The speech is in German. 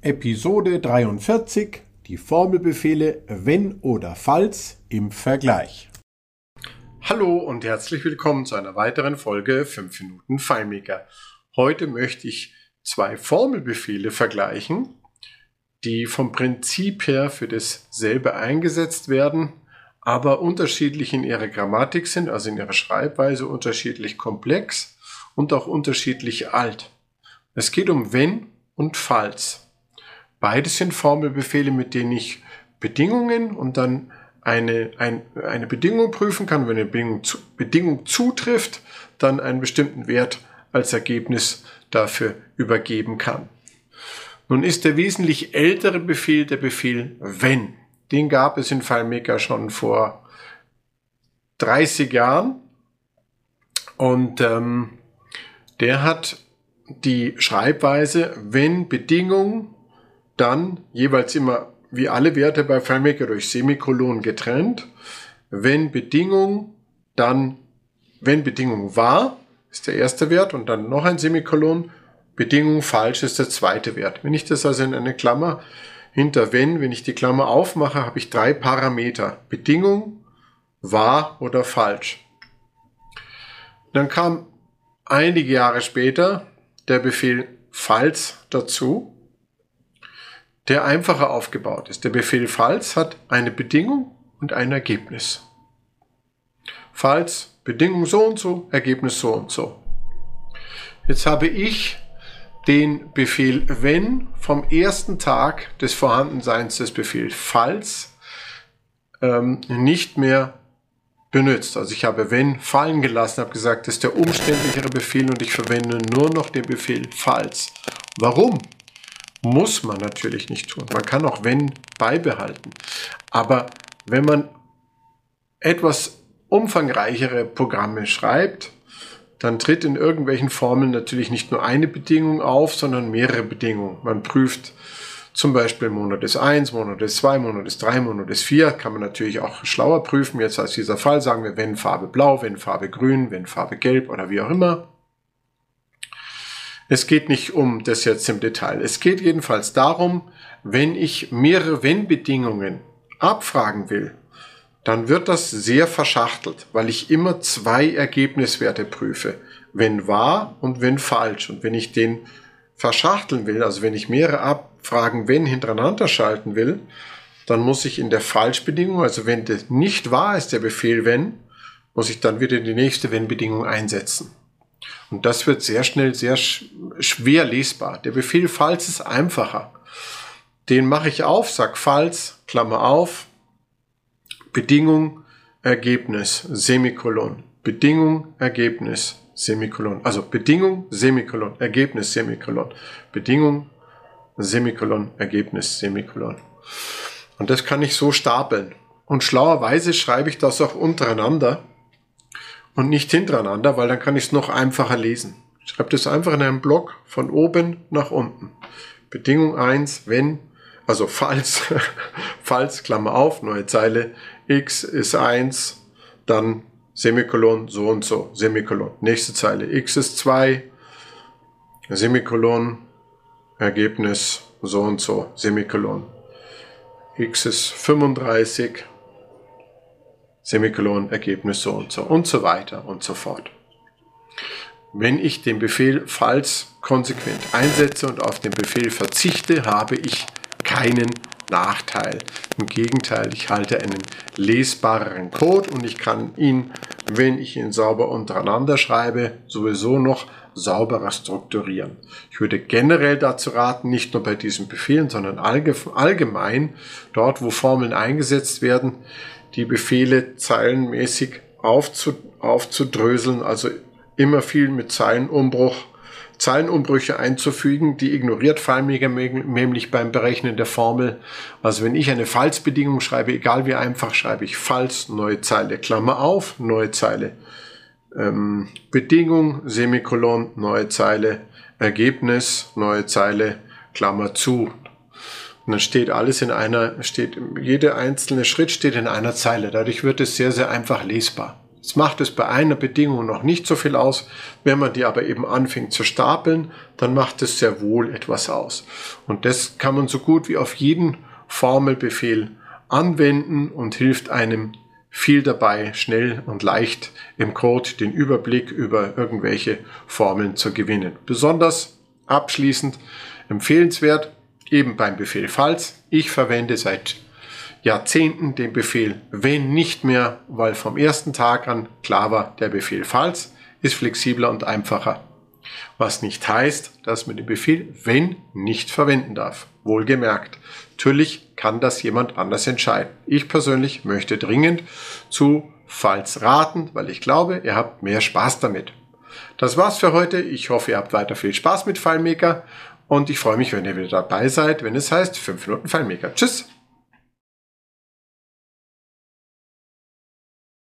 Episode 43 Die Formelbefehle wenn oder falls im Vergleich. Hallo und herzlich willkommen zu einer weiteren Folge 5 Minuten FileMaker. Heute möchte ich zwei Formelbefehle vergleichen, die vom Prinzip her für dasselbe eingesetzt werden, aber unterschiedlich in ihrer Grammatik sind, also in ihrer Schreibweise unterschiedlich komplex und auch unterschiedlich alt. Es geht um wenn und falls. Beides sind Formelbefehle, mit denen ich Bedingungen und dann eine, ein, eine Bedingung prüfen kann. Wenn eine Bedingung, zu, Bedingung zutrifft, dann einen bestimmten Wert als Ergebnis dafür übergeben kann. Nun ist der wesentlich ältere Befehl der Befehl wenn. Den gab es in FileMaker schon vor 30 Jahren und ähm, der hat die Schreibweise, wenn Bedingung, dann jeweils immer wie alle Werte bei FileMaker durch Semikolon getrennt. Wenn Bedingung, dann wenn Bedingung wahr, ist der erste Wert und dann noch ein Semikolon. Bedingung falsch ist der zweite Wert. Wenn ich das also in eine Klammer hinter wenn, wenn ich die Klammer aufmache, habe ich drei Parameter. Bedingung, wahr oder falsch. Dann kam einige Jahre später der Befehl falls dazu, der einfacher aufgebaut ist. Der Befehl falls hat eine Bedingung und ein Ergebnis. Falls Bedingung so und so, Ergebnis so und so. Jetzt habe ich den Befehl wenn vom ersten Tag des Vorhandenseins des Befehls falls ähm, nicht mehr benutzt. Also ich habe wenn fallen gelassen, habe gesagt, das ist der umständlichere Befehl und ich verwende nur noch den Befehl falls. Warum? Muss man natürlich nicht tun. Man kann auch wenn beibehalten. Aber wenn man etwas umfangreichere Programme schreibt, dann tritt in irgendwelchen Formeln natürlich nicht nur eine Bedingung auf, sondern mehrere Bedingungen. Man prüft zum Beispiel Monat ist 1, Monat ist 2, Monat ist 3, Monat ist 4. Kann man natürlich auch schlauer prüfen. Jetzt als dieser Fall sagen wir, wenn Farbe blau, wenn Farbe grün, wenn Farbe gelb oder wie auch immer. Es geht nicht um das jetzt im Detail. Es geht jedenfalls darum, wenn ich mehrere Wenn-Bedingungen abfragen will, dann wird das sehr verschachtelt, weil ich immer zwei Ergebniswerte prüfe. Wenn wahr und wenn falsch. Und wenn ich den verschachteln will, also wenn ich mehrere Abfragen wenn hintereinander schalten will, dann muss ich in der Falschbedingung, also wenn das nicht wahr ist, der Befehl wenn, muss ich dann wieder die nächste wenn-Bedingung einsetzen. Und das wird sehr schnell sehr schwer lesbar. Der Befehl falls ist einfacher. Den mache ich auf, sag falls, Klammer auf, Bedingung, Ergebnis, Semikolon. Bedingung, Ergebnis, Semikolon. Also Bedingung, Semikolon, Ergebnis, Semikolon. Bedingung, Semikolon, Ergebnis, Semikolon. Und das kann ich so stapeln. Und schlauerweise schreibe ich das auch untereinander und nicht hintereinander, weil dann kann ich es noch einfacher lesen. Ich schreibe das einfach in einem Block von oben nach unten. Bedingung 1, wenn, also falls, falls, Klammer auf, neue Zeile, x ist 1, dann Semikolon, so und so, Semikolon. Nächste Zeile, x ist 2, Semikolon, Ergebnis, so und so, Semikolon. x ist 35, Semikolon, Ergebnis so und so und so weiter und so fort. Wenn ich den Befehl falls konsequent einsetze und auf den Befehl verzichte, habe ich keinen Nachteil. Im Gegenteil, ich halte einen lesbareren Code und ich kann ihn, wenn ich ihn sauber untereinander schreibe, sowieso noch sauberer strukturieren. Ich würde generell dazu raten, nicht nur bei diesen Befehlen, sondern allgemein dort, wo Formeln eingesetzt werden, die Befehle zeilenmäßig aufzudröseln, also immer viel mit Zeilenumbruch Zeilenumbrüche einzufügen, die ignoriert FileMaker nämlich beim Berechnen der Formel. Also wenn ich eine Falls-Bedingung schreibe, egal wie einfach, schreibe ich Falls, neue Zeile, Klammer auf, neue Zeile, ähm, Bedingung, Semikolon, neue Zeile, Ergebnis, neue Zeile, Klammer zu. Und dann steht alles in einer, steht, jeder einzelne Schritt steht in einer Zeile. Dadurch wird es sehr, sehr einfach lesbar. Es macht es bei einer Bedingung noch nicht so viel aus. Wenn man die aber eben anfängt zu stapeln, dann macht es sehr wohl etwas aus. Und das kann man so gut wie auf jeden Formelbefehl anwenden und hilft einem viel dabei, schnell und leicht im Code den Überblick über irgendwelche Formeln zu gewinnen. Besonders abschließend empfehlenswert eben beim Befehl falls. Ich verwende seit Jahrzehnten den Befehl wenn nicht mehr, weil vom ersten Tag an klar war, der Befehl falls ist flexibler und einfacher. Was nicht heißt, dass man den Befehl wenn nicht verwenden darf. Wohlgemerkt. Natürlich kann das jemand anders entscheiden. Ich persönlich möchte dringend zu falls raten, weil ich glaube, ihr habt mehr Spaß damit. Das war's für heute. Ich hoffe, ihr habt weiter viel Spaß mit FileMaker und ich freue mich, wenn ihr wieder dabei seid, wenn es heißt 5 Minuten FileMaker. Tschüss!